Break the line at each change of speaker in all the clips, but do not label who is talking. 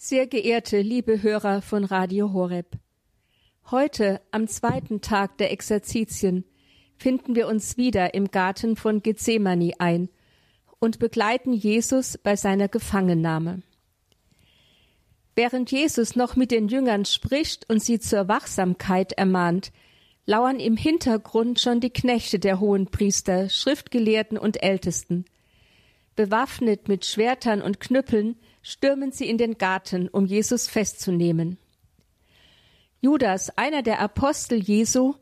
Sehr geehrte liebe Hörer von Radio Horeb. Heute, am zweiten Tag der Exerzitien, finden wir uns wieder im Garten von Gethsemane ein und begleiten Jesus bei seiner Gefangennahme. Während Jesus noch mit den Jüngern spricht und sie zur Wachsamkeit ermahnt, lauern im Hintergrund schon die Knechte der Hohenpriester, Schriftgelehrten und Ältesten. Bewaffnet mit Schwertern und Knüppeln stürmen sie in den Garten, um Jesus festzunehmen. Judas, einer der Apostel Jesu,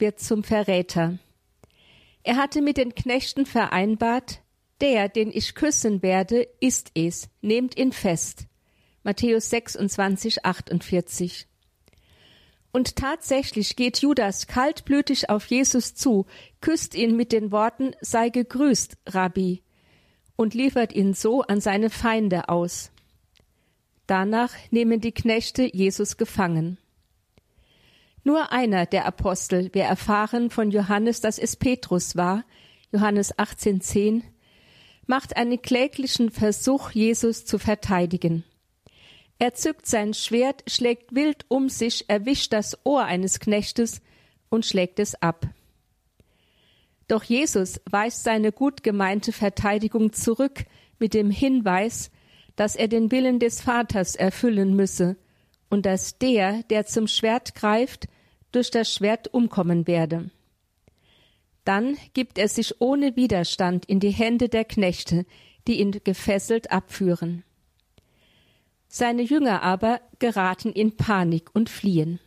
wird zum Verräter. Er hatte mit den Knechten vereinbart, der, den ich küssen werde, ist es, nehmt ihn fest. Matthäus 26, 48. Und tatsächlich geht Judas kaltblütig auf Jesus zu, küsst ihn mit den Worten Sei gegrüßt, Rabbi, und liefert ihn so an seine Feinde aus. Danach nehmen die Knechte Jesus gefangen. Nur einer der Apostel, wir erfahren von Johannes, dass es Petrus war, Johannes 18,10, macht einen kläglichen Versuch, Jesus zu verteidigen. Er zückt sein Schwert, schlägt wild um sich, erwischt das Ohr eines Knechtes und schlägt es ab. Doch Jesus weist seine gut gemeinte Verteidigung zurück mit dem Hinweis, dass er den Willen des Vaters erfüllen müsse und dass der, der zum Schwert greift, durch das Schwert umkommen werde. Dann gibt er sich ohne Widerstand in die Hände der Knechte, die ihn gefesselt abführen. Seine Jünger aber geraten in Panik und fliehen.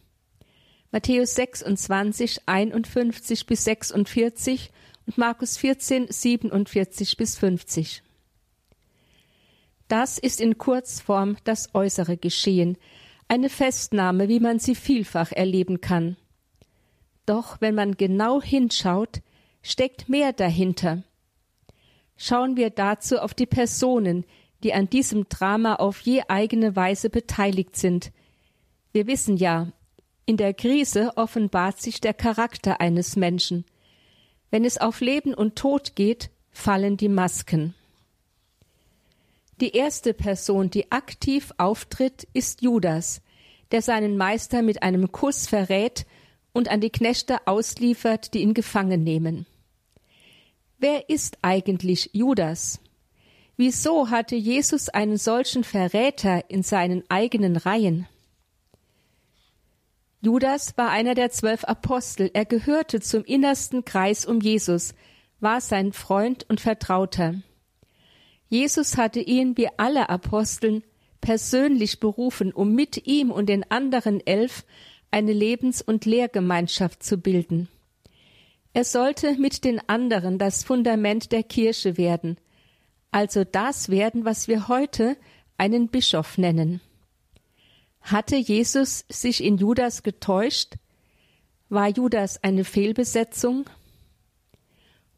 Matthäus 26, 51 bis 46 und Markus 14, 47 bis 50. Das ist in Kurzform das äußere Geschehen, eine Festnahme, wie man sie vielfach erleben kann. Doch wenn man genau hinschaut, steckt mehr dahinter. Schauen wir dazu auf die Personen, die an diesem Drama auf je eigene Weise beteiligt sind. Wir wissen ja, in der Krise offenbart sich der Charakter eines Menschen. Wenn es auf Leben und Tod geht, fallen die Masken. Die erste Person, die aktiv auftritt, ist Judas, der seinen Meister mit einem Kuss verrät und an die Knechte ausliefert, die ihn gefangen nehmen. Wer ist eigentlich Judas? Wieso hatte Jesus einen solchen Verräter in seinen eigenen Reihen? Judas war einer der zwölf Apostel, er gehörte zum innersten Kreis um Jesus, war sein Freund und Vertrauter. Jesus hatte ihn wie alle Aposteln persönlich berufen, um mit ihm und den anderen elf eine Lebens- und Lehrgemeinschaft zu bilden. Er sollte mit den anderen das Fundament der Kirche werden, also das werden, was wir heute einen Bischof nennen. Hatte Jesus sich in Judas getäuscht? War Judas eine Fehlbesetzung?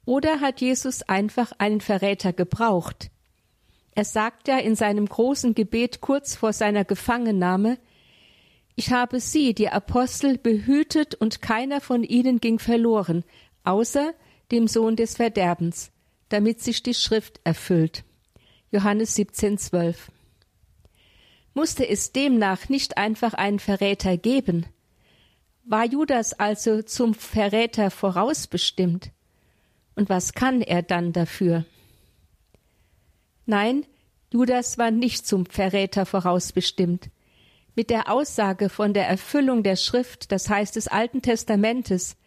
Oder hat Jesus einfach einen Verräter gebraucht, er sagt ja in seinem großen Gebet kurz vor seiner Gefangennahme, ich habe sie, die Apostel, behütet und keiner von ihnen ging verloren, außer dem Sohn des Verderbens, damit sich die Schrift erfüllt. Johannes 17, 12. Musste es demnach nicht einfach einen Verräter geben? War Judas also zum Verräter vorausbestimmt? Und was kann er dann dafür? Nein, Judas war nicht zum Verräter vorausbestimmt. Mit der Aussage von der Erfüllung der Schrift, das heißt des Alten Testamentes,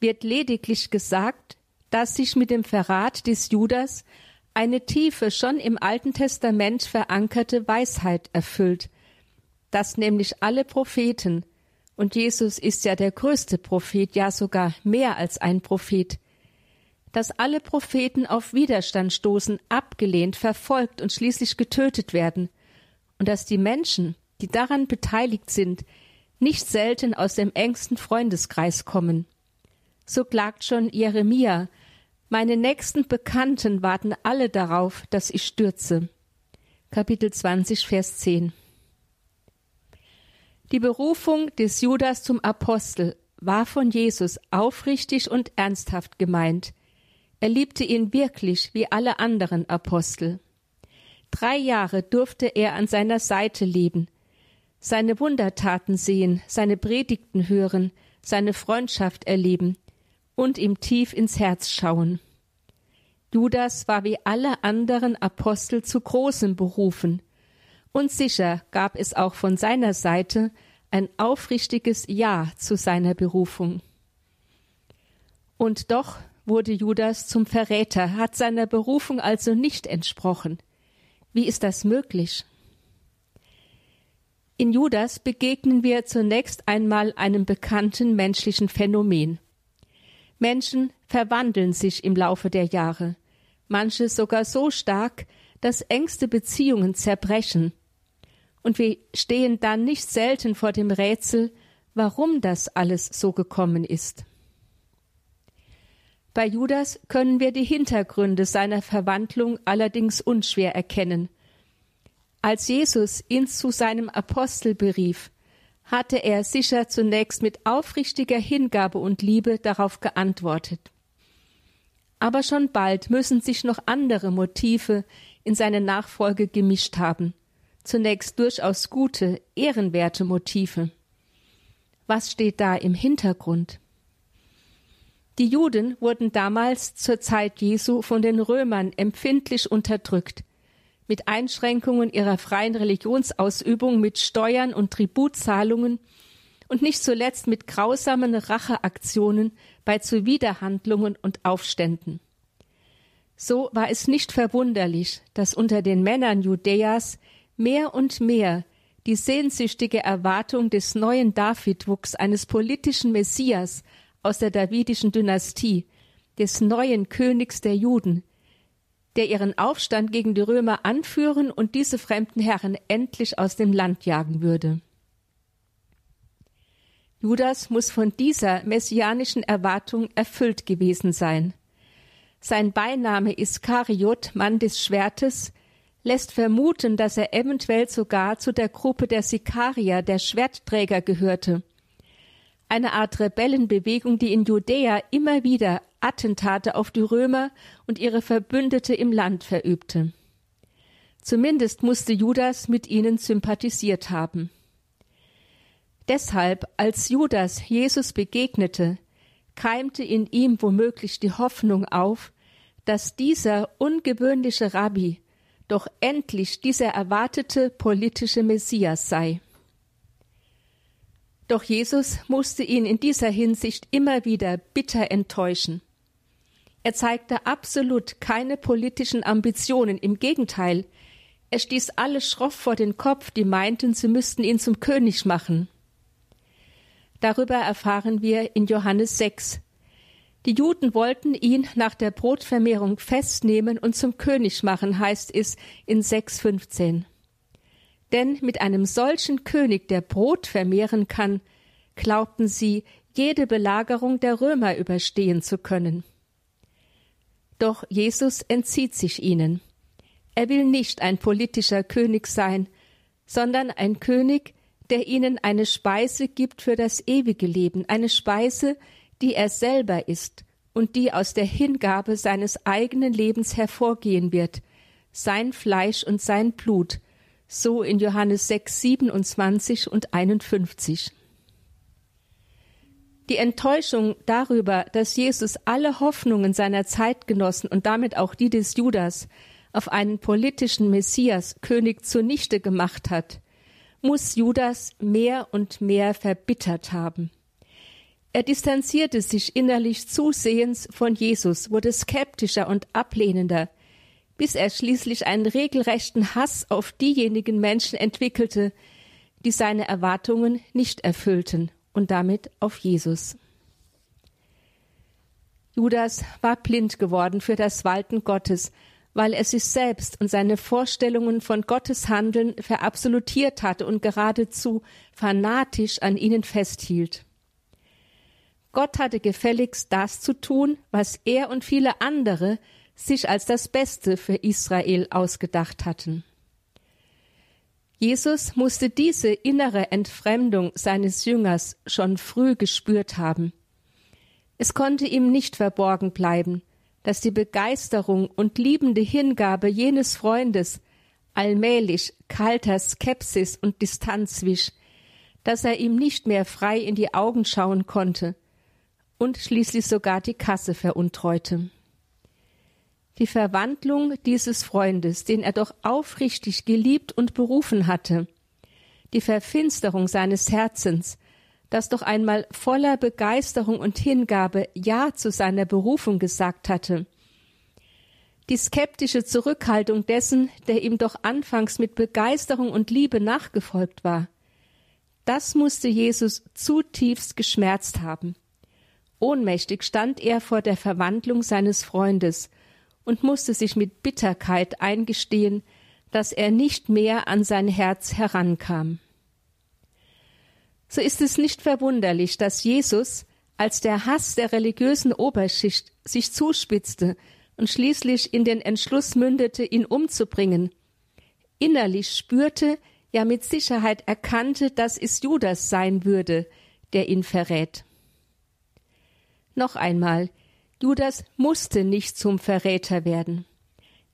wird lediglich gesagt, dass sich mit dem Verrat des Judas eine tiefe, schon im Alten Testament verankerte Weisheit erfüllt, dass nämlich alle Propheten, und Jesus ist ja der größte Prophet, ja sogar mehr als ein Prophet, dass alle Propheten auf Widerstand stoßen, abgelehnt, verfolgt und schließlich getötet werden, und dass die Menschen, die daran beteiligt sind, nicht selten aus dem engsten Freundeskreis kommen. So klagt schon Jeremia, meine nächsten Bekannten warten alle darauf, dass ich stürze. Kapitel 20, Vers 10. Die Berufung des Judas zum Apostel war von Jesus aufrichtig und ernsthaft gemeint. Er liebte ihn wirklich wie alle anderen Apostel. Drei Jahre durfte er an seiner Seite leben, seine Wundertaten sehen, seine Predigten hören, seine Freundschaft erleben und ihm tief ins Herz schauen. Judas war wie alle anderen Apostel zu Großem berufen, und sicher gab es auch von seiner Seite ein aufrichtiges Ja zu seiner Berufung. Und doch wurde Judas zum Verräter, hat seiner Berufung also nicht entsprochen. Wie ist das möglich? In Judas begegnen wir zunächst einmal einem bekannten menschlichen Phänomen. Menschen verwandeln sich im Laufe der Jahre, manche sogar so stark, dass engste Beziehungen zerbrechen. Und wir stehen dann nicht selten vor dem Rätsel, warum das alles so gekommen ist. Bei Judas können wir die Hintergründe seiner Verwandlung allerdings unschwer erkennen. Als Jesus ihn zu seinem Apostel berief, hatte er sicher zunächst mit aufrichtiger Hingabe und Liebe darauf geantwortet. Aber schon bald müssen sich noch andere Motive in seine Nachfolge gemischt haben, zunächst durchaus gute, ehrenwerte Motive. Was steht da im Hintergrund? Die Juden wurden damals zur Zeit Jesu von den Römern empfindlich unterdrückt, mit Einschränkungen ihrer freien Religionsausübung, mit Steuern und Tributzahlungen und nicht zuletzt mit grausamen Racheaktionen bei Zuwiderhandlungen und Aufständen. So war es nicht verwunderlich, dass unter den Männern Judäas mehr und mehr die sehnsüchtige Erwartung des neuen Davidwuchs eines politischen Messias aus der davidischen Dynastie, des neuen Königs der Juden, der ihren Aufstand gegen die Römer anführen und diese fremden Herren endlich aus dem Land jagen würde. Judas muss von dieser messianischen Erwartung erfüllt gewesen sein. Sein Beiname Iskariot, Mann des Schwertes, lässt vermuten, dass er eventuell sogar zu der Gruppe der Sikarier, der Schwertträger, gehörte eine Art Rebellenbewegung, die in Judäa immer wieder Attentate auf die Römer und ihre Verbündete im Land verübte. Zumindest musste Judas mit ihnen sympathisiert haben. Deshalb, als Judas Jesus begegnete, keimte in ihm womöglich die Hoffnung auf, dass dieser ungewöhnliche Rabbi doch endlich dieser erwartete politische Messias sei. Doch Jesus musste ihn in dieser Hinsicht immer wieder bitter enttäuschen. Er zeigte absolut keine politischen Ambitionen, im Gegenteil, er stieß alle schroff vor den Kopf, die meinten, sie müssten ihn zum König machen. Darüber erfahren wir in Johannes 6. Die Juden wollten ihn nach der Brotvermehrung festnehmen und zum König machen, heißt es in 6,15. Denn mit einem solchen König, der Brot vermehren kann, glaubten sie, jede Belagerung der Römer überstehen zu können. Doch Jesus entzieht sich ihnen. Er will nicht ein politischer König sein, sondern ein König, der ihnen eine Speise gibt für das ewige Leben, eine Speise, die er selber ist und die aus der Hingabe seines eigenen Lebens hervorgehen wird, sein Fleisch und sein Blut, so in Johannes 6, 27 und 51. Die Enttäuschung darüber, dass Jesus alle Hoffnungen seiner Zeitgenossen und damit auch die des Judas auf einen politischen Messias, König zunichte gemacht hat, muss Judas mehr und mehr verbittert haben. Er distanzierte sich innerlich zusehends von Jesus, wurde skeptischer und ablehnender, bis er schließlich einen regelrechten Hass auf diejenigen Menschen entwickelte, die seine Erwartungen nicht erfüllten und damit auf Jesus. Judas war blind geworden für das Walten Gottes, weil er sich selbst und seine Vorstellungen von Gottes Handeln verabsolutiert hatte und geradezu fanatisch an ihnen festhielt. Gott hatte gefälligst das zu tun, was er und viele andere sich als das Beste für Israel ausgedacht hatten. Jesus musste diese innere Entfremdung seines Jüngers schon früh gespürt haben. Es konnte ihm nicht verborgen bleiben, dass die Begeisterung und liebende Hingabe jenes Freundes allmählich kalter Skepsis und Distanz wich, dass er ihm nicht mehr frei in die Augen schauen konnte und schließlich sogar die Kasse veruntreute. Die Verwandlung dieses Freundes, den er doch aufrichtig geliebt und berufen hatte, die Verfinsterung seines Herzens, das doch einmal voller Begeisterung und Hingabe Ja zu seiner Berufung gesagt hatte, die skeptische Zurückhaltung dessen, der ihm doch anfangs mit Begeisterung und Liebe nachgefolgt war, das musste Jesus zutiefst geschmerzt haben. Ohnmächtig stand er vor der Verwandlung seines Freundes und musste sich mit Bitterkeit eingestehen, dass er nicht mehr an sein Herz herankam. So ist es nicht verwunderlich, dass Jesus, als der Hass der religiösen Oberschicht sich zuspitzte und schließlich in den Entschluss mündete, ihn umzubringen, innerlich spürte, ja mit Sicherheit erkannte, dass es Judas sein würde, der ihn verrät. Noch einmal, Judas musste nicht zum Verräter werden.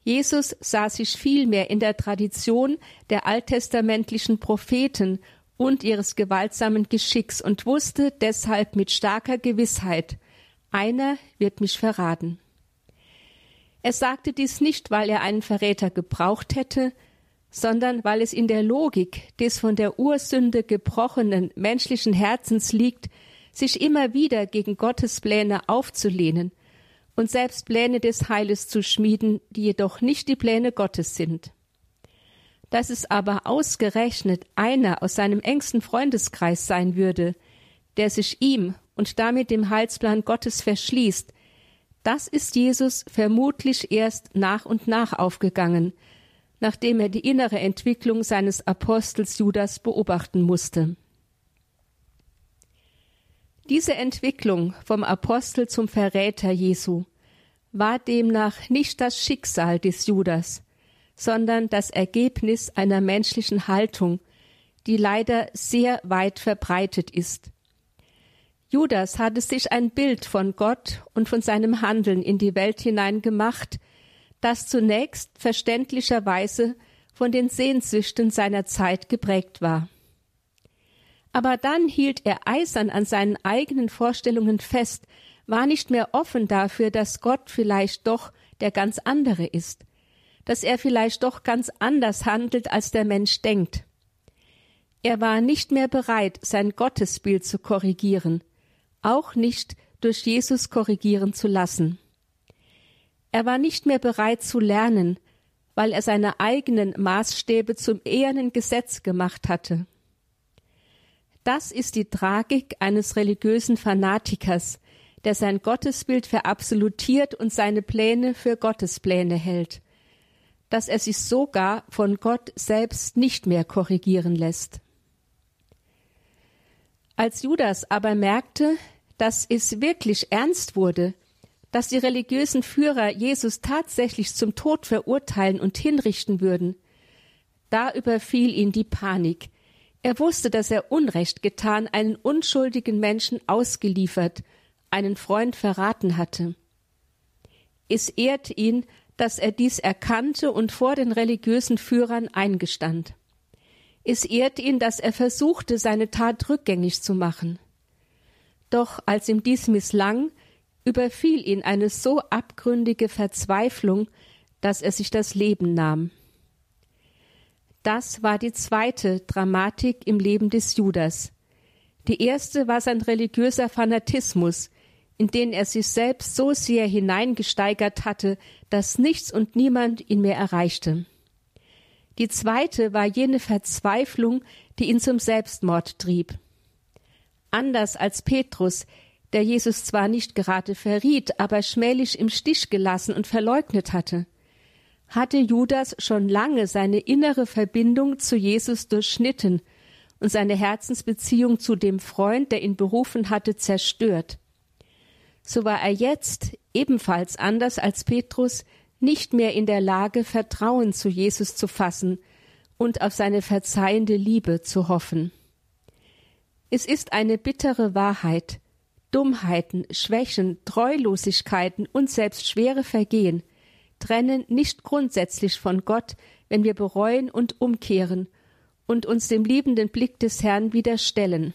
Jesus sah sich vielmehr in der Tradition der alttestamentlichen Propheten und ihres gewaltsamen Geschicks und wusste deshalb mit starker Gewissheit, einer wird mich verraten. Er sagte dies nicht, weil er einen Verräter gebraucht hätte, sondern weil es in der Logik des von der Ursünde gebrochenen menschlichen Herzens liegt, sich immer wieder gegen Gottes Pläne aufzulehnen und selbst Pläne des Heiles zu schmieden, die jedoch nicht die Pläne Gottes sind. Dass es aber ausgerechnet einer aus seinem engsten Freundeskreis sein würde, der sich ihm und damit dem Heilsplan Gottes verschließt, das ist Jesus vermutlich erst nach und nach aufgegangen, nachdem er die innere Entwicklung seines Apostels Judas beobachten musste. Diese Entwicklung vom Apostel zum Verräter Jesu war demnach nicht das Schicksal des Judas, sondern das Ergebnis einer menschlichen Haltung, die leider sehr weit verbreitet ist Judas hatte sich ein Bild von Gott und von seinem Handeln in die Welt hinein gemacht, das zunächst verständlicherweise von den Sehnsüchten seiner Zeit geprägt war. Aber dann hielt er eisern an seinen eigenen Vorstellungen fest, war nicht mehr offen dafür, dass Gott vielleicht doch der ganz andere ist, dass er vielleicht doch ganz anders handelt, als der Mensch denkt. Er war nicht mehr bereit, sein Gottesbild zu korrigieren, auch nicht durch Jesus korrigieren zu lassen. Er war nicht mehr bereit zu lernen, weil er seine eigenen Maßstäbe zum ehernen Gesetz gemacht hatte. Das ist die Tragik eines religiösen Fanatikers, der sein Gottesbild verabsolutiert und seine Pläne für Gottespläne hält, dass er sich sogar von Gott selbst nicht mehr korrigieren lässt. Als Judas aber merkte, dass es wirklich ernst wurde, dass die religiösen Führer Jesus tatsächlich zum Tod verurteilen und hinrichten würden. Da überfiel ihn die Panik. Er wusste, dass er Unrecht getan, einen unschuldigen Menschen ausgeliefert, einen Freund verraten hatte. Es ehrt ihn, dass er dies erkannte und vor den religiösen Führern eingestand. Es ehrt ihn, dass er versuchte, seine Tat rückgängig zu machen. Doch als ihm dies misslang, überfiel ihn eine so abgründige Verzweiflung, dass er sich das Leben nahm. Das war die zweite Dramatik im Leben des Judas. Die erste war sein religiöser Fanatismus, in den er sich selbst so sehr hineingesteigert hatte, dass nichts und niemand ihn mehr erreichte. Die zweite war jene Verzweiflung, die ihn zum Selbstmord trieb anders als Petrus, der Jesus zwar nicht gerade verriet, aber schmählich im Stich gelassen und verleugnet hatte. Hatte Judas schon lange seine innere Verbindung zu Jesus durchschnitten und seine Herzensbeziehung zu dem Freund, der ihn berufen hatte, zerstört. So war er jetzt, ebenfalls anders als Petrus, nicht mehr in der Lage, Vertrauen zu Jesus zu fassen und auf seine verzeihende Liebe zu hoffen. Es ist eine bittere Wahrheit. Dummheiten, Schwächen, Treulosigkeiten und selbst schwere Vergehen trennen nicht grundsätzlich von Gott, wenn wir bereuen und umkehren und uns dem liebenden Blick des Herrn wieder stellen.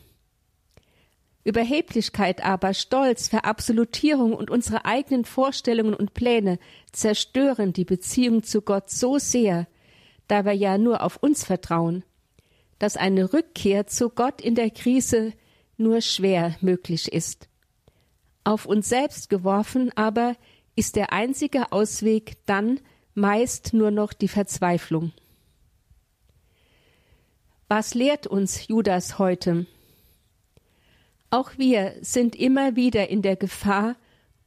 Überheblichkeit aber, Stolz, Verabsolutierung und unsere eigenen Vorstellungen und Pläne zerstören die Beziehung zu Gott so sehr, da wir ja nur auf uns vertrauen, dass eine Rückkehr zu Gott in der Krise nur schwer möglich ist. Auf uns selbst geworfen aber ist der einzige Ausweg dann meist nur noch die Verzweiflung. Was lehrt uns Judas heute? Auch wir sind immer wieder in der Gefahr,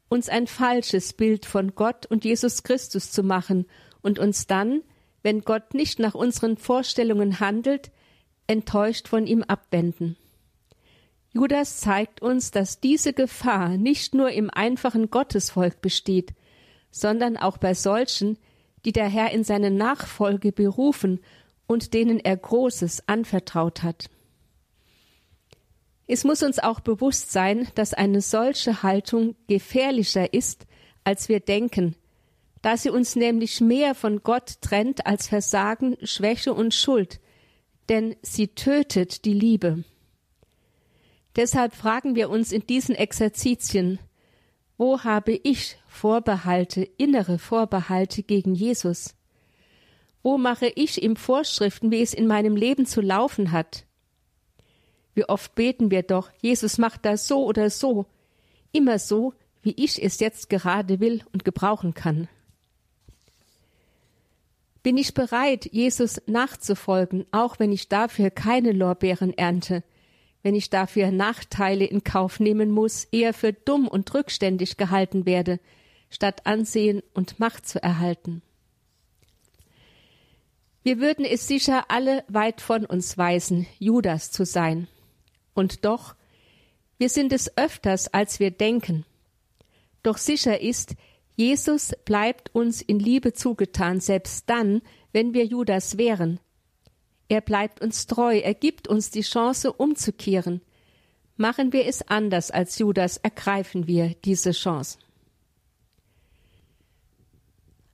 uns ein falsches Bild von Gott und Jesus Christus zu machen und uns dann, wenn Gott nicht nach unseren Vorstellungen handelt, enttäuscht von ihm abwenden. Judas zeigt uns, dass diese Gefahr nicht nur im einfachen Gottesvolk besteht, sondern auch bei solchen, die der Herr in seine Nachfolge berufen und denen er Großes anvertraut hat. Es muss uns auch bewusst sein, dass eine solche Haltung gefährlicher ist, als wir denken, da sie uns nämlich mehr von Gott trennt als Versagen, Schwäche und Schuld, denn sie tötet die Liebe. Deshalb fragen wir uns in diesen Exerzitien, wo habe ich Vorbehalte, innere Vorbehalte gegen Jesus? Wo mache ich ihm Vorschriften, wie es in meinem Leben zu laufen hat? Wie oft beten wir doch, Jesus macht das so oder so, immer so, wie ich es jetzt gerade will und gebrauchen kann. Bin ich bereit, Jesus nachzufolgen, auch wenn ich dafür keine Lorbeeren ernte, wenn ich dafür Nachteile in Kauf nehmen muss, eher für dumm und rückständig gehalten werde, statt Ansehen und Macht zu erhalten? Wir würden es sicher alle weit von uns weisen, Judas zu sein. Und doch, wir sind es öfters, als wir denken. Doch sicher ist, Jesus bleibt uns in Liebe zugetan, selbst dann, wenn wir Judas wären. Er bleibt uns treu, er gibt uns die Chance umzukehren. Machen wir es anders als Judas, ergreifen wir diese Chance.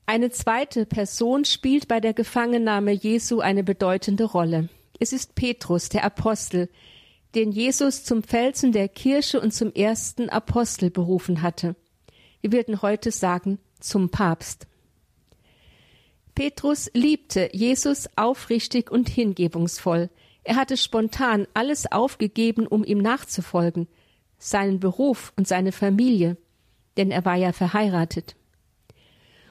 Eine zweite Person spielt bei der Gefangennahme Jesu eine bedeutende Rolle. Es ist Petrus, der Apostel, den Jesus zum Felsen der Kirche und zum ersten Apostel berufen hatte. Wir würden heute sagen, zum Papst. Petrus liebte Jesus aufrichtig und hingebungsvoll. Er hatte spontan alles aufgegeben, um ihm nachzufolgen, seinen Beruf und seine Familie, denn er war ja verheiratet.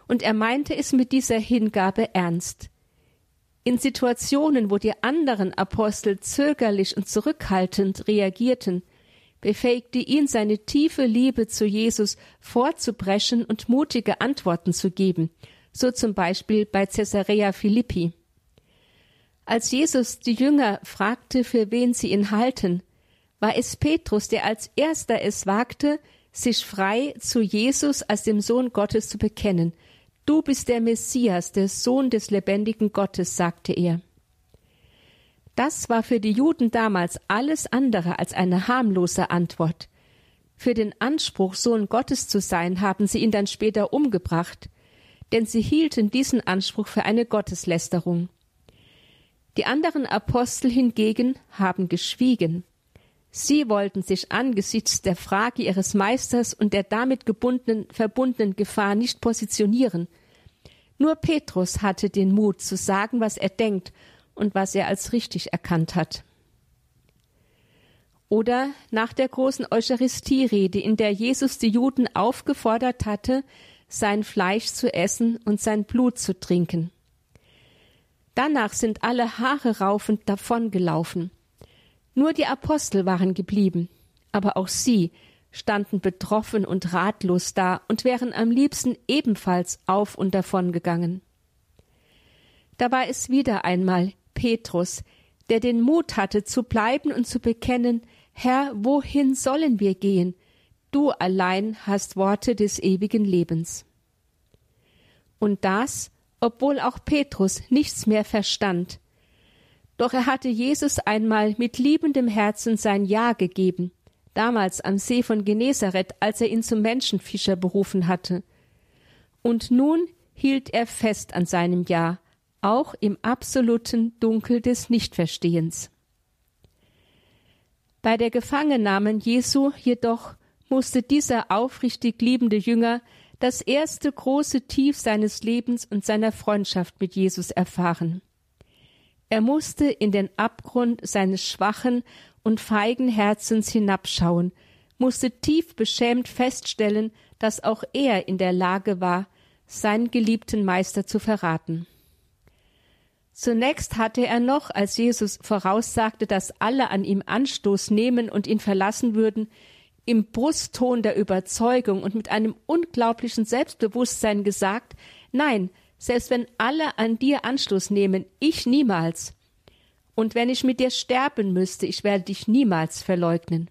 Und er meinte es mit dieser Hingabe ernst. In Situationen, wo die anderen Apostel zögerlich und zurückhaltend reagierten, befähigte ihn seine tiefe Liebe zu Jesus vorzubrechen und mutige Antworten zu geben, so zum Beispiel bei Caesarea Philippi. Als Jesus die Jünger fragte, für wen sie ihn halten, war es Petrus, der als erster es wagte, sich frei zu Jesus als dem Sohn Gottes zu bekennen Du bist der Messias, der Sohn des lebendigen Gottes, sagte er. Das war für die Juden damals alles andere als eine harmlose Antwort. Für den Anspruch, Sohn Gottes zu sein, haben sie ihn dann später umgebracht, denn sie hielten diesen Anspruch für eine Gotteslästerung. Die anderen Apostel hingegen haben geschwiegen. Sie wollten sich angesichts der Frage ihres Meisters und der damit gebundenen, verbundenen Gefahr nicht positionieren. Nur Petrus hatte den Mut zu sagen, was er denkt und was er als richtig erkannt hat. Oder nach der großen Eucharistierede, in der Jesus die Juden aufgefordert hatte, sein Fleisch zu essen und sein Blut zu trinken. Danach sind alle Haare raufend davongelaufen. Nur die Apostel waren geblieben, aber auch sie standen betroffen und ratlos da und wären am liebsten ebenfalls auf und davon gegangen. Da war es wieder einmal Petrus, der den Mut hatte, zu bleiben und zu bekennen, Herr, wohin sollen wir gehen? Du allein hast Worte des ewigen Lebens. Und das, obwohl auch Petrus nichts mehr verstand, doch er hatte Jesus einmal mit liebendem Herzen sein Ja gegeben, damals am See von Genezareth, als er ihn zum Menschenfischer berufen hatte. Und nun hielt er fest an seinem Ja, auch im absoluten Dunkel des Nichtverstehens. Bei der Gefangennahme Jesu jedoch musste dieser aufrichtig liebende Jünger das erste große Tief seines Lebens und seiner Freundschaft mit Jesus erfahren. Er musste in den Abgrund seines schwachen und feigen Herzens hinabschauen, musste tief beschämt feststellen, dass auch er in der Lage war, seinen geliebten Meister zu verraten. Zunächst hatte er noch, als Jesus voraussagte, dass alle an ihm Anstoß nehmen und ihn verlassen würden, im Brustton der Überzeugung und mit einem unglaublichen Selbstbewusstsein gesagt, nein, selbst wenn alle an dir Anstoß nehmen, ich niemals. Und wenn ich mit dir sterben müsste, ich werde dich niemals verleugnen.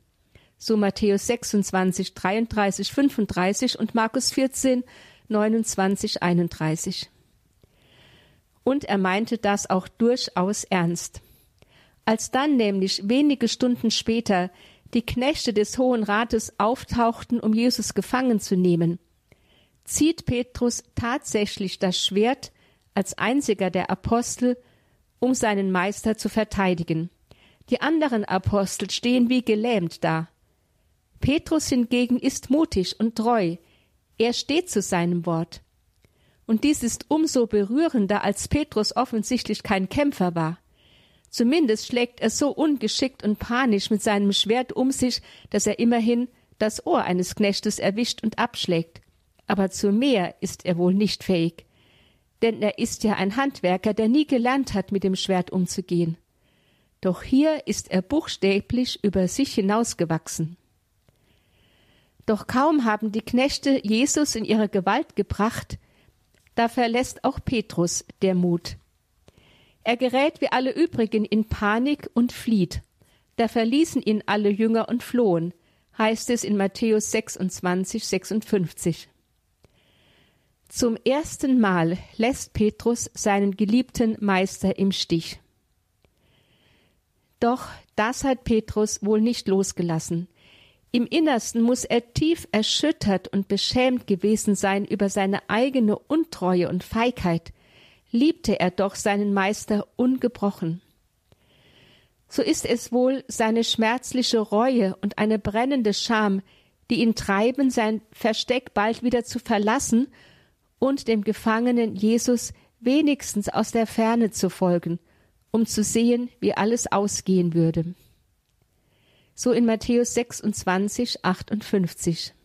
So Matthäus 26, 33, 35 und Markus 14, 29, 31. Und er meinte das auch durchaus ernst. Als dann nämlich wenige Stunden später die Knechte des Hohen Rates auftauchten, um Jesus gefangen zu nehmen, zieht Petrus tatsächlich das Schwert als einziger der Apostel, um seinen Meister zu verteidigen. Die anderen Apostel stehen wie gelähmt da. Petrus hingegen ist mutig und treu. Er steht zu seinem Wort. Und dies ist umso berührender, als Petrus offensichtlich kein Kämpfer war. Zumindest schlägt er so ungeschickt und panisch mit seinem Schwert um sich, dass er immerhin das Ohr eines Knechtes erwischt und abschlägt. Aber zu mehr ist er wohl nicht fähig. Denn er ist ja ein Handwerker, der nie gelernt hat, mit dem Schwert umzugehen. Doch hier ist er buchstäblich über sich hinausgewachsen. Doch kaum haben die Knechte Jesus in ihre Gewalt gebracht, da verlässt auch Petrus der Mut. Er gerät wie alle übrigen in Panik und flieht. Da verließen ihn alle Jünger und flohen, heißt es in Matthäus 26, 56. Zum ersten Mal lässt Petrus seinen geliebten Meister im Stich. Doch das hat Petrus wohl nicht losgelassen. Im Innersten muss er tief erschüttert und beschämt gewesen sein über seine eigene Untreue und Feigheit, liebte er doch seinen Meister ungebrochen. So ist es wohl seine schmerzliche Reue und eine brennende Scham, die ihn treiben, sein Versteck bald wieder zu verlassen und dem Gefangenen Jesus wenigstens aus der Ferne zu folgen, um zu sehen, wie alles ausgehen würde. So in Matthäus 26, 58.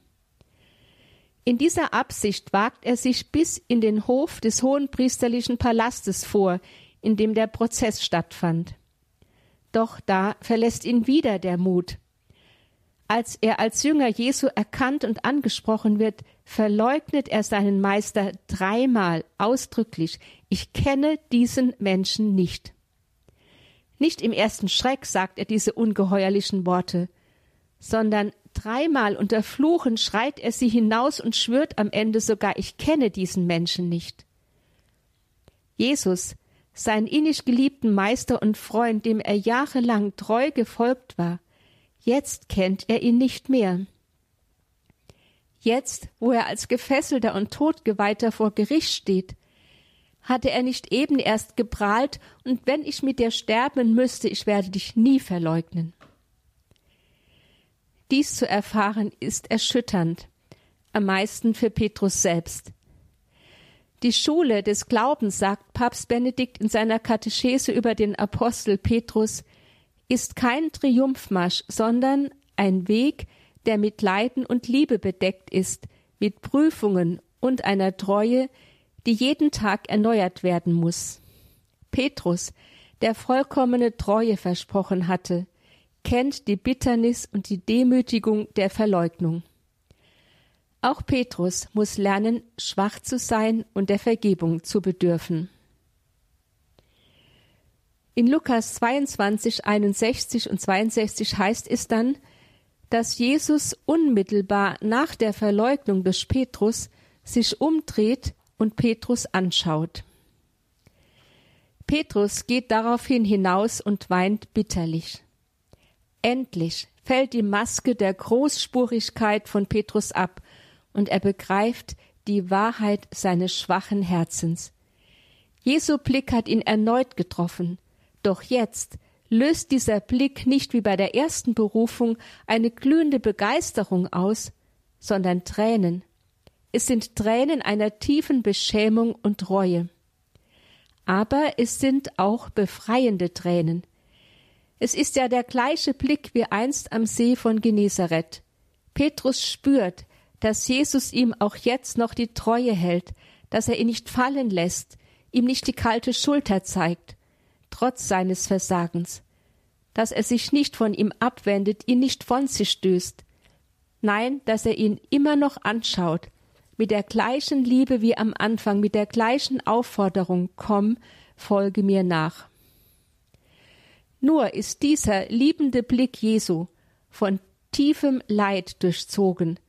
In dieser Absicht wagt er sich bis in den Hof des hohenpriesterlichen Palastes vor, in dem der Prozess stattfand. Doch da verlässt ihn wieder der Mut. Als er als Jünger Jesu erkannt und angesprochen wird, verleugnet er seinen Meister dreimal ausdrücklich Ich kenne diesen Menschen nicht. Nicht im ersten Schreck sagt er diese ungeheuerlichen Worte, sondern Dreimal unter Fluchen schreit er sie hinaus und schwört am Ende sogar, ich kenne diesen Menschen nicht. Jesus, seinen innig geliebten Meister und Freund, dem er jahrelang treu gefolgt war, jetzt kennt er ihn nicht mehr. Jetzt, wo er als Gefesselter und Todgeweihter vor Gericht steht, hatte er nicht eben erst geprahlt, und wenn ich mit dir sterben müsste, ich werde dich nie verleugnen. Dies zu erfahren ist erschütternd, am meisten für Petrus selbst. Die Schule des Glaubens, sagt Papst Benedikt in seiner Katechese über den Apostel Petrus, ist kein Triumphmarsch, sondern ein Weg, der mit Leiden und Liebe bedeckt ist, mit Prüfungen und einer Treue, die jeden Tag erneuert werden muss. Petrus, der vollkommene Treue versprochen hatte, kennt die Bitternis und die Demütigung der Verleugnung. Auch Petrus muss lernen, schwach zu sein und der Vergebung zu bedürfen. In Lukas 22, 61 und 62 heißt es dann, dass Jesus unmittelbar nach der Verleugnung des Petrus sich umdreht und Petrus anschaut. Petrus geht daraufhin hinaus und weint bitterlich. Endlich fällt die Maske der Großspurigkeit von Petrus ab und er begreift die Wahrheit seines schwachen Herzens. Jesu Blick hat ihn erneut getroffen. Doch jetzt löst dieser Blick nicht wie bei der ersten Berufung eine glühende Begeisterung aus, sondern Tränen. Es sind Tränen einer tiefen Beschämung und Reue. Aber es sind auch befreiende Tränen. Es ist ja der gleiche Blick wie einst am See von Genezareth. Petrus spürt, dass Jesus ihm auch jetzt noch die Treue hält, dass er ihn nicht fallen lässt, ihm nicht die kalte Schulter zeigt, trotz seines Versagens, dass er sich nicht von ihm abwendet, ihn nicht von sich stößt, nein, dass er ihn immer noch anschaut, mit der gleichen Liebe wie am Anfang, mit der gleichen Aufforderung, komm, folge mir nach. Nur ist dieser liebende Blick Jesu von tiefem Leid durchzogen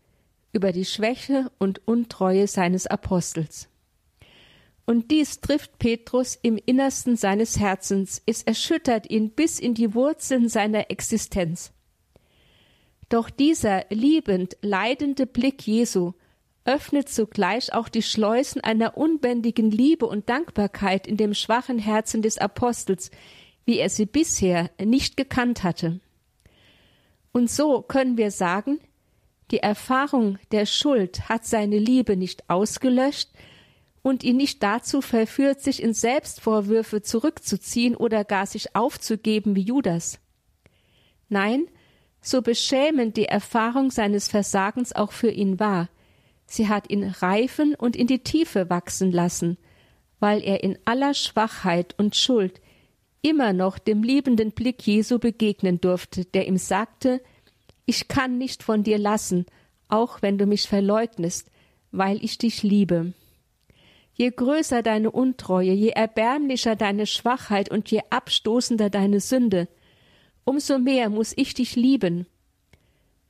über die Schwäche und Untreue seines Apostels. Und dies trifft Petrus im Innersten seines Herzens, es erschüttert ihn bis in die Wurzeln seiner Existenz. Doch dieser liebend, leidende Blick Jesu öffnet zugleich auch die Schleusen einer unbändigen Liebe und Dankbarkeit in dem schwachen Herzen des Apostels, wie er sie bisher nicht gekannt hatte. Und so können wir sagen, die Erfahrung der Schuld hat seine Liebe nicht ausgelöscht und ihn nicht dazu verführt, sich in Selbstvorwürfe zurückzuziehen oder gar sich aufzugeben wie Judas. Nein, so beschämend die Erfahrung seines Versagens auch für ihn war, sie hat ihn reifen und in die Tiefe wachsen lassen, weil er in aller Schwachheit und Schuld immer noch dem liebenden Blick Jesu begegnen durfte, der ihm sagte, ich kann nicht von dir lassen, auch wenn du mich verleugnest, weil ich dich liebe. Je größer deine Untreue, je erbärmlicher deine Schwachheit und je abstoßender deine Sünde, umso mehr muss ich dich lieben.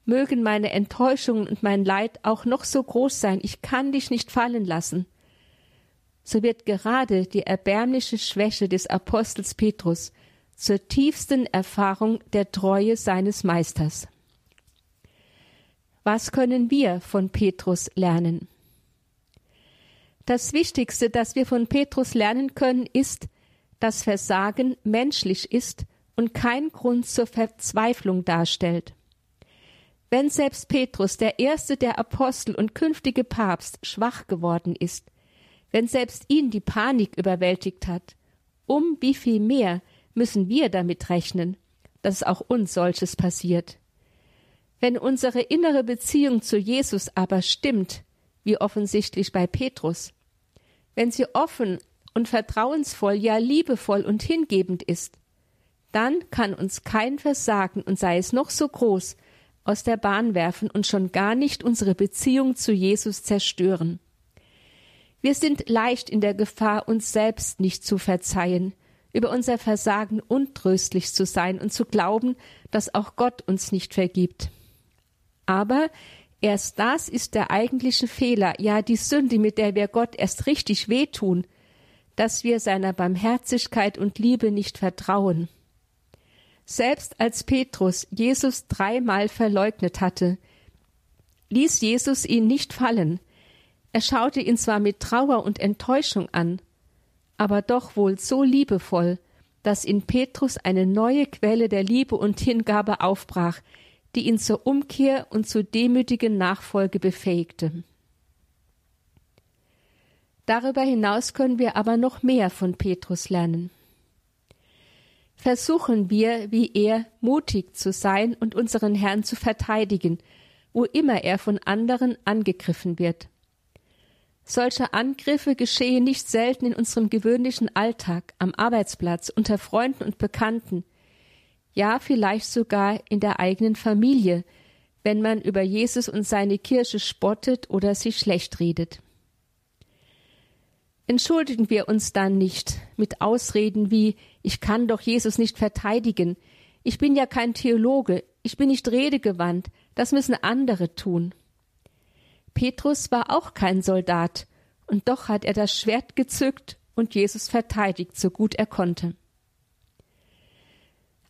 Mögen meine Enttäuschungen und mein Leid auch noch so groß sein, ich kann dich nicht fallen lassen so wird gerade die erbärmliche Schwäche des Apostels Petrus zur tiefsten Erfahrung der Treue seines Meisters. Was können wir von Petrus lernen? Das Wichtigste, das wir von Petrus lernen können, ist, dass Versagen menschlich ist und kein Grund zur Verzweiflung darstellt. Wenn selbst Petrus, der erste der Apostel und künftige Papst, schwach geworden ist, wenn selbst ihn die Panik überwältigt hat, um wie viel mehr müssen wir damit rechnen, dass auch uns solches passiert. Wenn unsere innere Beziehung zu Jesus aber stimmt, wie offensichtlich bei Petrus, wenn sie offen und vertrauensvoll, ja liebevoll und hingebend ist, dann kann uns kein Versagen und sei es noch so groß aus der Bahn werfen und schon gar nicht unsere Beziehung zu Jesus zerstören. Wir sind leicht in der Gefahr, uns selbst nicht zu verzeihen, über unser Versagen untröstlich zu sein und zu glauben, dass auch Gott uns nicht vergibt. Aber erst das ist der eigentliche Fehler, ja die Sünde, mit der wir Gott erst richtig wehtun, dass wir seiner Barmherzigkeit und Liebe nicht vertrauen. Selbst als Petrus Jesus dreimal verleugnet hatte, ließ Jesus ihn nicht fallen, er schaute ihn zwar mit Trauer und Enttäuschung an, aber doch wohl so liebevoll, dass in Petrus eine neue Quelle der Liebe und Hingabe aufbrach, die ihn zur Umkehr und zur demütigen Nachfolge befähigte. Darüber hinaus können wir aber noch mehr von Petrus lernen. Versuchen wir, wie er, mutig zu sein und unseren Herrn zu verteidigen, wo immer er von anderen angegriffen wird. Solche Angriffe geschehen nicht selten in unserem gewöhnlichen Alltag, am Arbeitsplatz, unter Freunden und Bekannten, ja vielleicht sogar in der eigenen Familie, wenn man über Jesus und seine Kirche spottet oder sich schlecht redet. Entschuldigen wir uns dann nicht mit Ausreden wie ich kann doch Jesus nicht verteidigen, ich bin ja kein Theologe, ich bin nicht redegewandt, das müssen andere tun. Petrus war auch kein Soldat, und doch hat er das Schwert gezückt und Jesus verteidigt, so gut er konnte.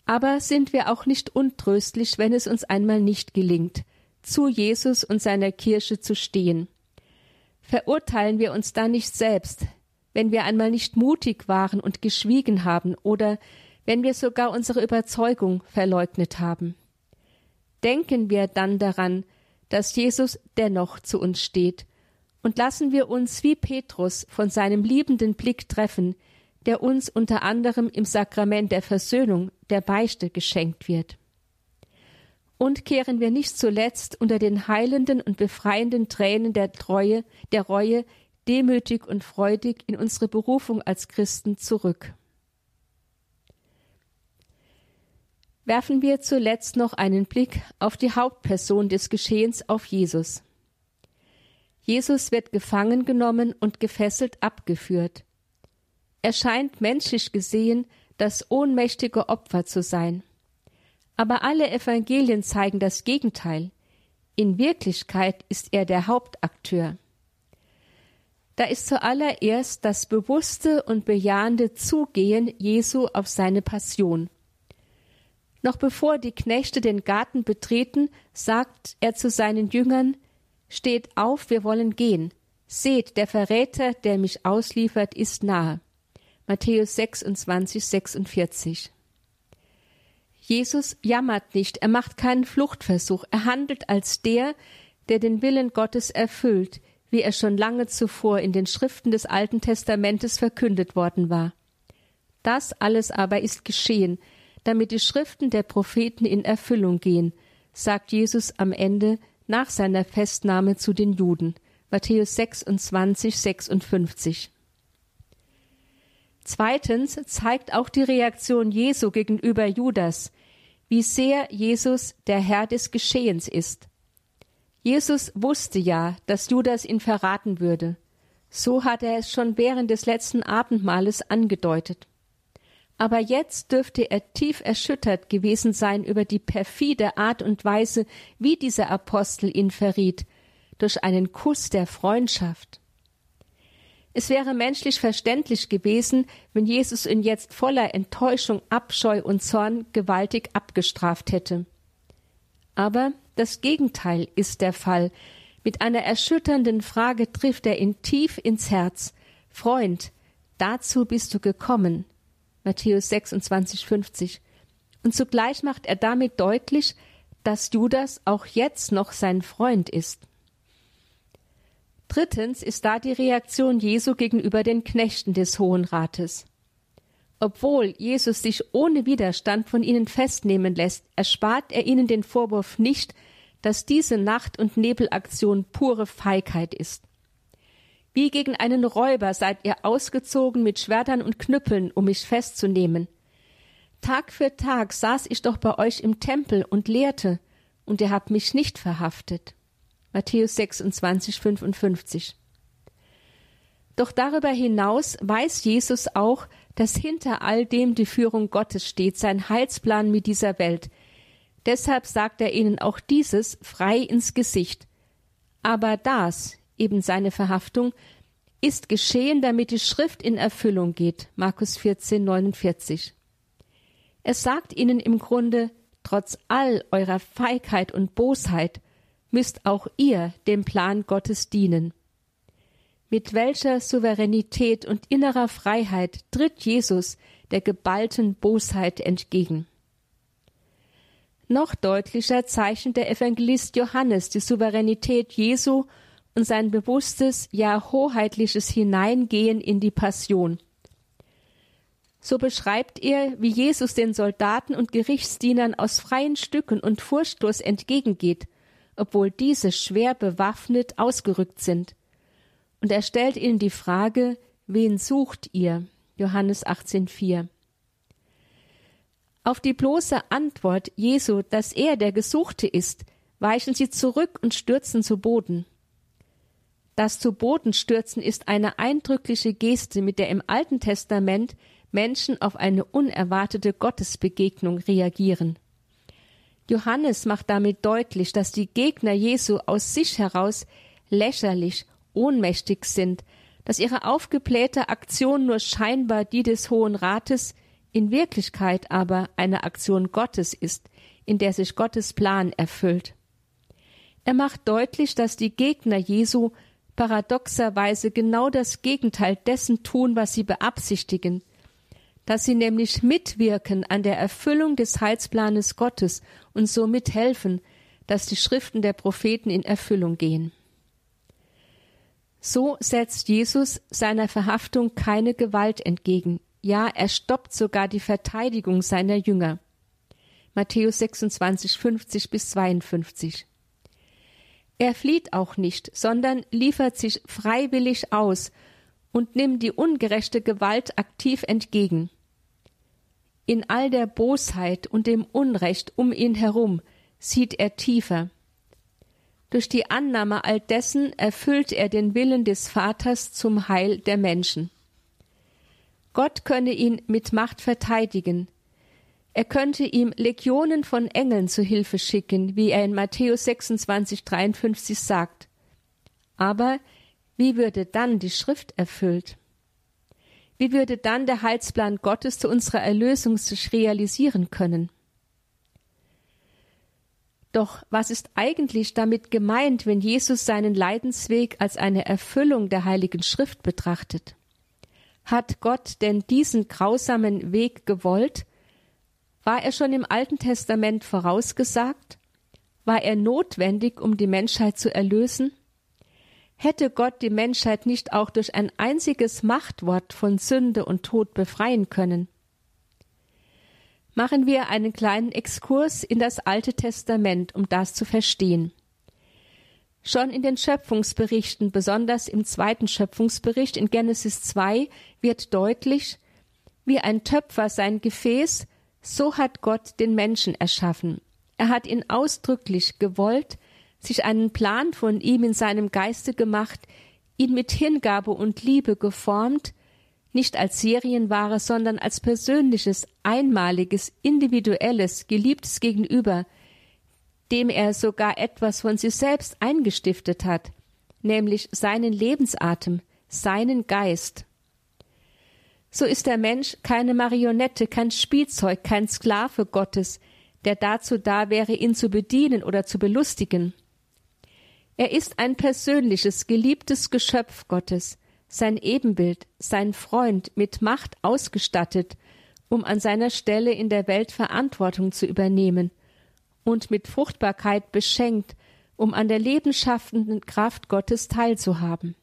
Aber sind wir auch nicht untröstlich, wenn es uns einmal nicht gelingt, zu Jesus und seiner Kirche zu stehen. Verurteilen wir uns da nicht selbst, wenn wir einmal nicht mutig waren und geschwiegen haben oder wenn wir sogar unsere Überzeugung verleugnet haben. Denken wir dann daran, dass Jesus dennoch zu uns steht, und lassen wir uns wie Petrus von seinem liebenden Blick treffen, der uns unter anderem im Sakrament der Versöhnung, der Beichte geschenkt wird. Und kehren wir nicht zuletzt unter den heilenden und befreienden Tränen der Treue, der Reue, demütig und freudig in unsere Berufung als Christen zurück. Werfen wir zuletzt noch einen Blick auf die Hauptperson des Geschehens auf Jesus. Jesus wird gefangen genommen und gefesselt abgeführt. Er scheint menschlich gesehen das ohnmächtige Opfer zu sein. Aber alle Evangelien zeigen das Gegenteil. In Wirklichkeit ist er der Hauptakteur. Da ist zuallererst das bewusste und bejahende Zugehen Jesu auf seine Passion – noch bevor die Knechte den Garten betreten, sagt er zu seinen Jüngern Steht auf, wir wollen gehen. Seht, der Verräter, der mich ausliefert, ist nahe. Matthäus 26, 46. Jesus jammert nicht, er macht keinen Fluchtversuch, er handelt als der, der den Willen Gottes erfüllt, wie er schon lange zuvor in den Schriften des Alten Testamentes verkündet worden war. Das alles aber ist geschehen, damit die Schriften der Propheten in Erfüllung gehen, sagt Jesus am Ende nach seiner Festnahme zu den Juden. Matthäus 26, 56. Zweitens zeigt auch die Reaktion Jesu gegenüber Judas, wie sehr Jesus der Herr des Geschehens ist. Jesus wusste ja, dass Judas ihn verraten würde. So hat er es schon während des letzten Abendmahles angedeutet aber jetzt dürfte er tief erschüttert gewesen sein über die perfide Art und Weise, wie dieser Apostel ihn verriet, durch einen Kuss der Freundschaft. Es wäre menschlich verständlich gewesen, wenn Jesus ihn jetzt voller Enttäuschung, Abscheu und Zorn gewaltig abgestraft hätte. Aber das Gegenteil ist der Fall. Mit einer erschütternden Frage trifft er ihn tief ins Herz. Freund, dazu bist du gekommen. Matthäus 26, 50. Und zugleich macht er damit deutlich, dass Judas auch jetzt noch sein Freund ist. Drittens ist da die Reaktion Jesu gegenüber den Knechten des Hohen Rates. Obwohl Jesus sich ohne Widerstand von ihnen festnehmen lässt, erspart er ihnen den Vorwurf nicht, dass diese Nacht- und Nebelaktion pure Feigheit ist. Wie gegen einen Räuber seid ihr ausgezogen mit Schwertern und Knüppeln, um mich festzunehmen. Tag für Tag saß ich doch bei euch im Tempel und lehrte, und ihr habt mich nicht verhaftet. Matthäus 26, 55. Doch darüber hinaus weiß Jesus auch, dass hinter all dem die Führung Gottes steht, sein Heilsplan mit dieser Welt. Deshalb sagt er ihnen auch dieses frei ins Gesicht. Aber das, eben seine Verhaftung, ist geschehen, damit die Schrift in Erfüllung geht. Markus 14, 49. Es sagt ihnen im Grunde, trotz all eurer Feigheit und Bosheit müsst auch ihr dem Plan Gottes dienen. Mit welcher Souveränität und innerer Freiheit tritt Jesus der geballten Bosheit entgegen. Noch deutlicher zeichnet der Evangelist Johannes die Souveränität Jesu und sein bewusstes, ja hoheitliches Hineingehen in die Passion. So beschreibt er, wie Jesus den Soldaten und Gerichtsdienern aus freien Stücken und furchtlos entgegengeht, obwohl diese schwer bewaffnet ausgerückt sind. Und er stellt ihnen die Frage, wen sucht ihr? Johannes 18,4. Auf die bloße Antwort Jesu, dass er der Gesuchte ist, weichen sie zurück und stürzen zu Boden. Das zu Boden stürzen ist eine eindrückliche Geste, mit der im Alten Testament Menschen auf eine unerwartete Gottesbegegnung reagieren. Johannes macht damit deutlich, dass die Gegner Jesu aus sich heraus lächerlich, ohnmächtig sind, dass ihre aufgeblähte Aktion nur scheinbar die des Hohen Rates, in Wirklichkeit aber eine Aktion Gottes ist, in der sich Gottes Plan erfüllt. Er macht deutlich, dass die Gegner Jesu paradoxerweise genau das Gegenteil dessen tun, was sie beabsichtigen, dass sie nämlich mitwirken an der Erfüllung des Heilsplanes Gottes und so mithelfen, dass die Schriften der Propheten in Erfüllung gehen. So setzt Jesus seiner Verhaftung keine Gewalt entgegen. Ja, er stoppt sogar die Verteidigung seiner Jünger. Matthäus 26, 50 bis 52. Er flieht auch nicht, sondern liefert sich freiwillig aus und nimmt die ungerechte Gewalt aktiv entgegen. In all der Bosheit und dem Unrecht um ihn herum sieht er tiefer. Durch die Annahme all dessen erfüllt er den Willen des Vaters zum Heil der Menschen. Gott könne ihn mit Macht verteidigen, er könnte ihm Legionen von Engeln zu Hilfe schicken, wie er in Matthäus 26, 53 sagt. Aber wie würde dann die Schrift erfüllt? Wie würde dann der Heilsplan Gottes zu unserer Erlösung sich realisieren können? Doch was ist eigentlich damit gemeint, wenn Jesus seinen Leidensweg als eine Erfüllung der Heiligen Schrift betrachtet? Hat Gott denn diesen grausamen Weg gewollt, war er schon im Alten Testament vorausgesagt? War er notwendig, um die Menschheit zu erlösen? Hätte Gott die Menschheit nicht auch durch ein einziges Machtwort von Sünde und Tod befreien können? Machen wir einen kleinen Exkurs in das Alte Testament, um das zu verstehen. Schon in den Schöpfungsberichten, besonders im zweiten Schöpfungsbericht in Genesis 2, wird deutlich, wie ein Töpfer sein Gefäß so hat Gott den Menschen erschaffen. Er hat ihn ausdrücklich gewollt, sich einen Plan von ihm in seinem Geiste gemacht, ihn mit Hingabe und Liebe geformt, nicht als Serienware, sondern als persönliches, einmaliges, individuelles, geliebtes Gegenüber, dem er sogar etwas von sich selbst eingestiftet hat, nämlich seinen Lebensatem, seinen Geist. So ist der Mensch keine Marionette, kein Spielzeug, kein Sklave Gottes, der dazu da wäre, ihn zu bedienen oder zu belustigen. Er ist ein persönliches, geliebtes Geschöpf Gottes, sein Ebenbild, sein Freund, mit Macht ausgestattet, um an seiner Stelle in der Welt Verantwortung zu übernehmen, und mit Fruchtbarkeit beschenkt, um an der lebensschaffenden Kraft Gottes teilzuhaben.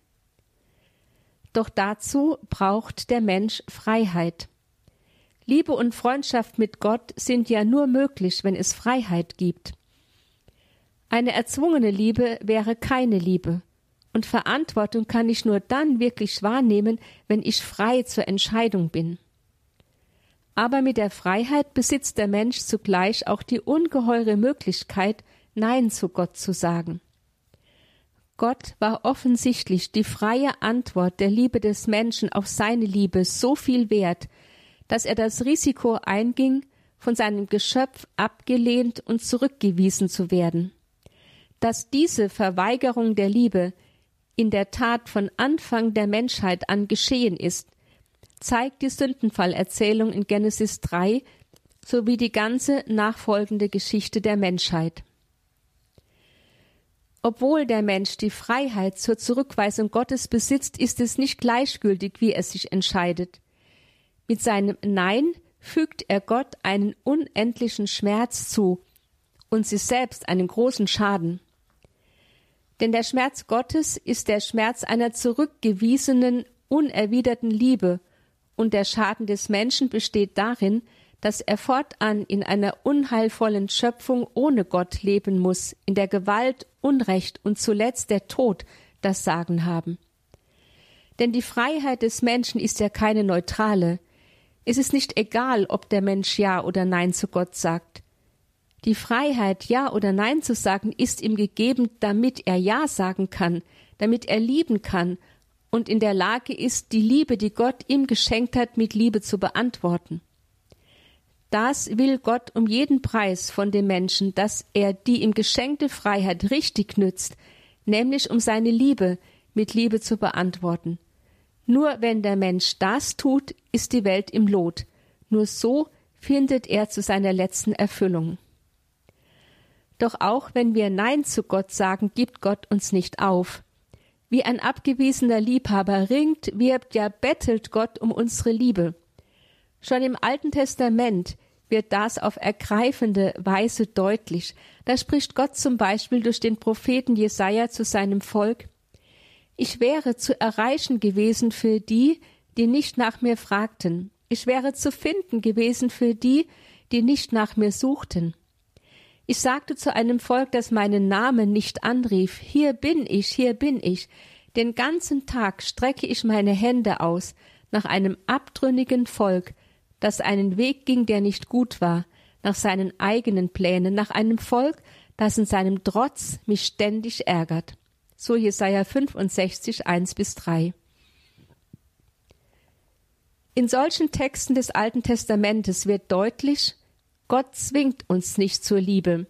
Doch dazu braucht der Mensch Freiheit. Liebe und Freundschaft mit Gott sind ja nur möglich, wenn es Freiheit gibt. Eine erzwungene Liebe wäre keine Liebe, und Verantwortung kann ich nur dann wirklich wahrnehmen, wenn ich frei zur Entscheidung bin. Aber mit der Freiheit besitzt der Mensch zugleich auch die ungeheure Möglichkeit, Nein zu Gott zu sagen. Gott war offensichtlich die freie Antwort der Liebe des Menschen auf seine Liebe so viel wert, dass er das Risiko einging, von seinem Geschöpf abgelehnt und zurückgewiesen zu werden. Dass diese Verweigerung der Liebe in der Tat von Anfang der Menschheit an geschehen ist, zeigt die Sündenfallerzählung in Genesis 3 sowie die ganze nachfolgende Geschichte der Menschheit. Obwohl der Mensch die Freiheit zur Zurückweisung Gottes besitzt, ist es nicht gleichgültig, wie er sich entscheidet. Mit seinem Nein fügt er Gott einen unendlichen Schmerz zu und sich selbst einen großen Schaden. Denn der Schmerz Gottes ist der Schmerz einer zurückgewiesenen, unerwiderten Liebe, und der Schaden des Menschen besteht darin, dass er fortan in einer unheilvollen Schöpfung ohne Gott leben muss, in der Gewalt, Unrecht und zuletzt der Tod das Sagen haben. Denn die Freiheit des Menschen ist ja keine neutrale. Es ist nicht egal, ob der Mensch Ja oder Nein zu Gott sagt. Die Freiheit, Ja oder Nein zu sagen, ist ihm gegeben, damit er Ja sagen kann, damit er lieben kann und in der Lage ist, die Liebe, die Gott ihm geschenkt hat, mit Liebe zu beantworten. Das will Gott um jeden Preis von dem Menschen, dass er die ihm geschenkte Freiheit richtig nützt, nämlich um seine Liebe mit Liebe zu beantworten. Nur wenn der Mensch das tut, ist die Welt im Lot. Nur so findet er zu seiner letzten Erfüllung. Doch auch wenn wir Nein zu Gott sagen, gibt Gott uns nicht auf. Wie ein abgewiesener Liebhaber ringt, wirbt, ja bettelt Gott um unsere Liebe. Schon im Alten Testament wird das auf ergreifende Weise deutlich. Da spricht Gott zum Beispiel durch den Propheten Jesaja zu seinem Volk: Ich wäre zu erreichen gewesen für die, die nicht nach mir fragten. Ich wäre zu finden gewesen für die, die nicht nach mir suchten. Ich sagte zu einem Volk, das meinen Namen nicht anrief, hier bin ich, hier bin ich. Den ganzen Tag strecke ich meine Hände aus nach einem abtrünnigen Volk, das einen Weg ging, der nicht gut war, nach seinen eigenen Plänen, nach einem Volk, das in seinem Trotz mich ständig ärgert. So Jesaja 65, 1 bis 3. In solchen Texten des Alten Testamentes wird deutlich, Gott zwingt uns nicht zur Liebe.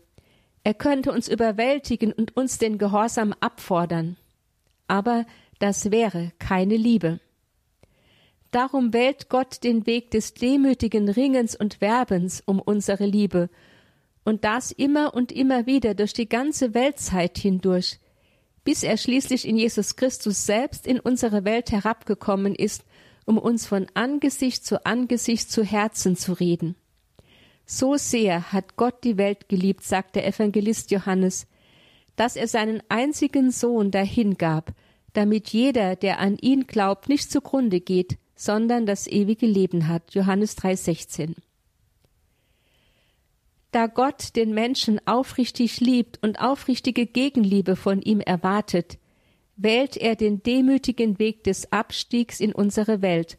Er könnte uns überwältigen und uns den Gehorsam abfordern. Aber das wäre keine Liebe. Darum wählt Gott den Weg des demütigen Ringens und Werbens um unsere Liebe, und das immer und immer wieder durch die ganze Weltzeit hindurch, bis er schließlich in Jesus Christus selbst in unsere Welt herabgekommen ist, um uns von Angesicht zu Angesicht zu Herzen zu reden. So sehr hat Gott die Welt geliebt, sagt der Evangelist Johannes, dass er seinen einzigen Sohn dahingab, damit jeder, der an ihn glaubt, nicht zugrunde geht, sondern das ewige Leben hat. Johannes 3,16. Da Gott den Menschen aufrichtig liebt und aufrichtige Gegenliebe von ihm erwartet, wählt er den demütigen Weg des Abstiegs in unsere Welt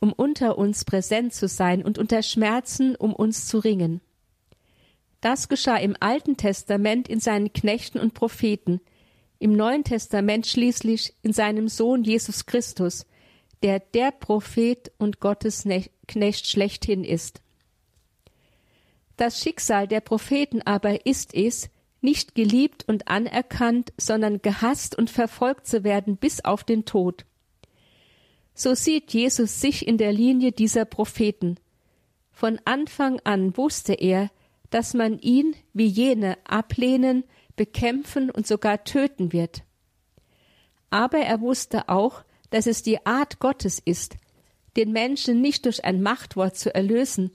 um unter uns präsent zu sein und unter Schmerzen um uns zu ringen. Das geschah im Alten Testament in seinen Knechten und Propheten, im Neuen Testament schließlich in seinem Sohn Jesus Christus, der der Prophet und Gottes Knecht schlechthin ist. Das Schicksal der Propheten aber ist es, nicht geliebt und anerkannt, sondern gehasst und verfolgt zu werden bis auf den Tod. So sieht Jesus sich in der Linie dieser Propheten. Von Anfang an wusste er, dass man ihn wie jene ablehnen, bekämpfen und sogar töten wird. Aber er wusste auch, dass es die Art Gottes ist, den Menschen nicht durch ein Machtwort zu erlösen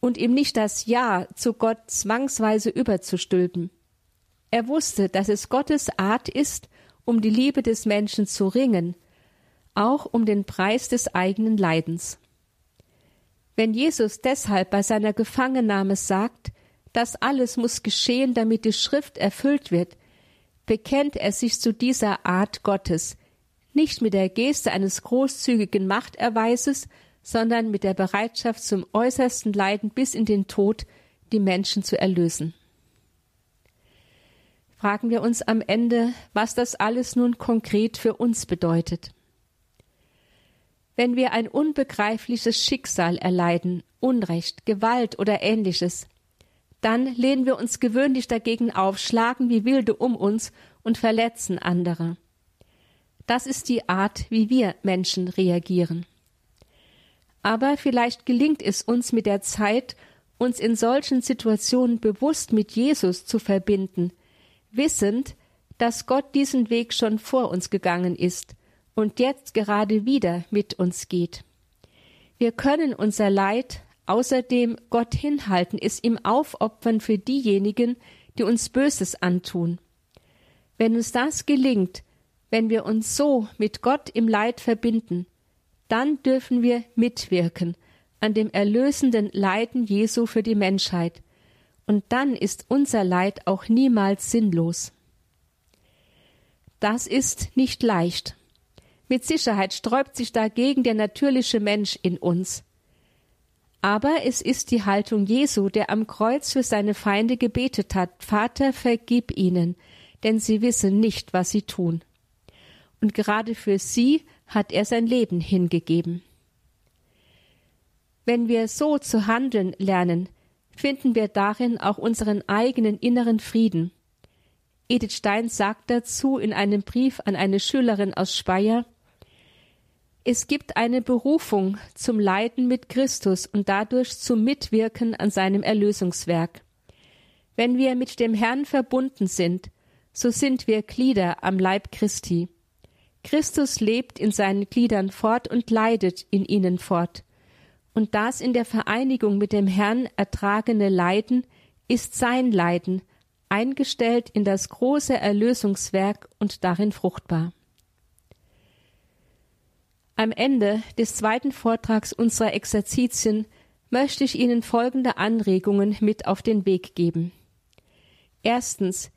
und ihm nicht das Ja zu Gott zwangsweise überzustülpen. Er wusste, dass es Gottes Art ist, um die Liebe des Menschen zu ringen, auch um den Preis des eigenen Leidens. Wenn Jesus deshalb bei seiner Gefangennahme sagt, das alles muss geschehen, damit die Schrift erfüllt wird, bekennt er sich zu dieser Art Gottes, nicht mit der Geste eines großzügigen Machterweises, sondern mit der Bereitschaft zum äußersten Leiden bis in den Tod, die Menschen zu erlösen. Fragen wir uns am Ende, was das alles nun konkret für uns bedeutet. Wenn wir ein unbegreifliches Schicksal erleiden, Unrecht, Gewalt oder ähnliches, dann lehnen wir uns gewöhnlich dagegen auf, schlagen wie Wilde um uns und verletzen andere. Das ist die Art, wie wir Menschen reagieren. Aber vielleicht gelingt es uns mit der Zeit, uns in solchen Situationen bewusst mit Jesus zu verbinden, wissend, dass Gott diesen Weg schon vor uns gegangen ist und jetzt gerade wieder mit uns geht. Wir können unser Leid außerdem Gott hinhalten, es ihm aufopfern für diejenigen, die uns Böses antun. Wenn uns das gelingt, wenn wir uns so mit Gott im Leid verbinden, dann dürfen wir mitwirken an dem erlösenden Leiden Jesu für die Menschheit, und dann ist unser Leid auch niemals sinnlos. Das ist nicht leicht. Mit Sicherheit sträubt sich dagegen der natürliche Mensch in uns. Aber es ist die Haltung Jesu, der am Kreuz für seine Feinde gebetet hat, Vater, vergib ihnen, denn sie wissen nicht, was sie tun. Und gerade für sie hat er sein Leben hingegeben. Wenn wir so zu handeln lernen, finden wir darin auch unseren eigenen inneren Frieden. Edith Stein sagt dazu in einem Brief an eine Schülerin aus Speyer es gibt eine Berufung zum Leiden mit Christus und dadurch zum Mitwirken an seinem Erlösungswerk. Wenn wir mit dem Herrn verbunden sind, so sind wir Glieder am Leib Christi. Christus lebt in seinen Gliedern fort und leidet in ihnen fort. Und das in der Vereinigung mit dem Herrn ertragene Leiden ist sein Leiden, eingestellt in das große Erlösungswerk und darin fruchtbar. Am Ende des zweiten Vortrags unserer Exerzitien möchte ich Ihnen folgende Anregungen mit auf den Weg geben. Erstens,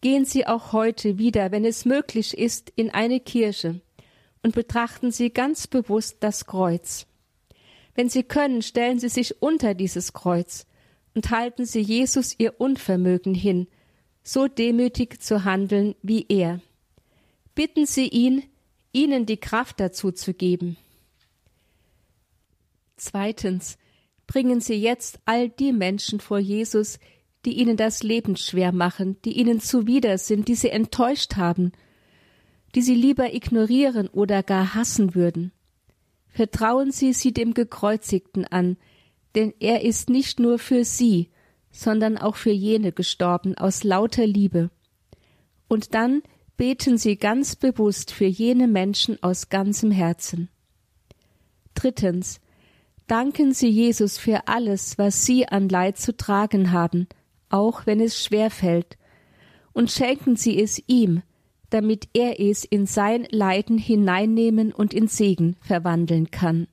gehen Sie auch heute wieder, wenn es möglich ist, in eine Kirche und betrachten Sie ganz bewusst das Kreuz. Wenn Sie können, stellen Sie sich unter dieses Kreuz und halten Sie Jesus Ihr Unvermögen hin, so demütig zu handeln wie er. Bitten Sie ihn, Ihnen die Kraft dazu zu geben. Zweitens, bringen Sie jetzt all die Menschen vor Jesus, die Ihnen das Leben schwer machen, die Ihnen zuwider sind, die Sie enttäuscht haben, die Sie lieber ignorieren oder gar hassen würden. Vertrauen Sie sie dem Gekreuzigten an, denn er ist nicht nur für sie, sondern auch für jene gestorben aus lauter Liebe. Und dann beten Sie ganz bewusst für jene Menschen aus ganzem Herzen. Drittens, danken Sie Jesus für alles, was Sie an Leid zu tragen haben, auch wenn es schwer fällt, und schenken Sie es ihm, damit er es in sein Leiden hineinnehmen und in Segen verwandeln kann.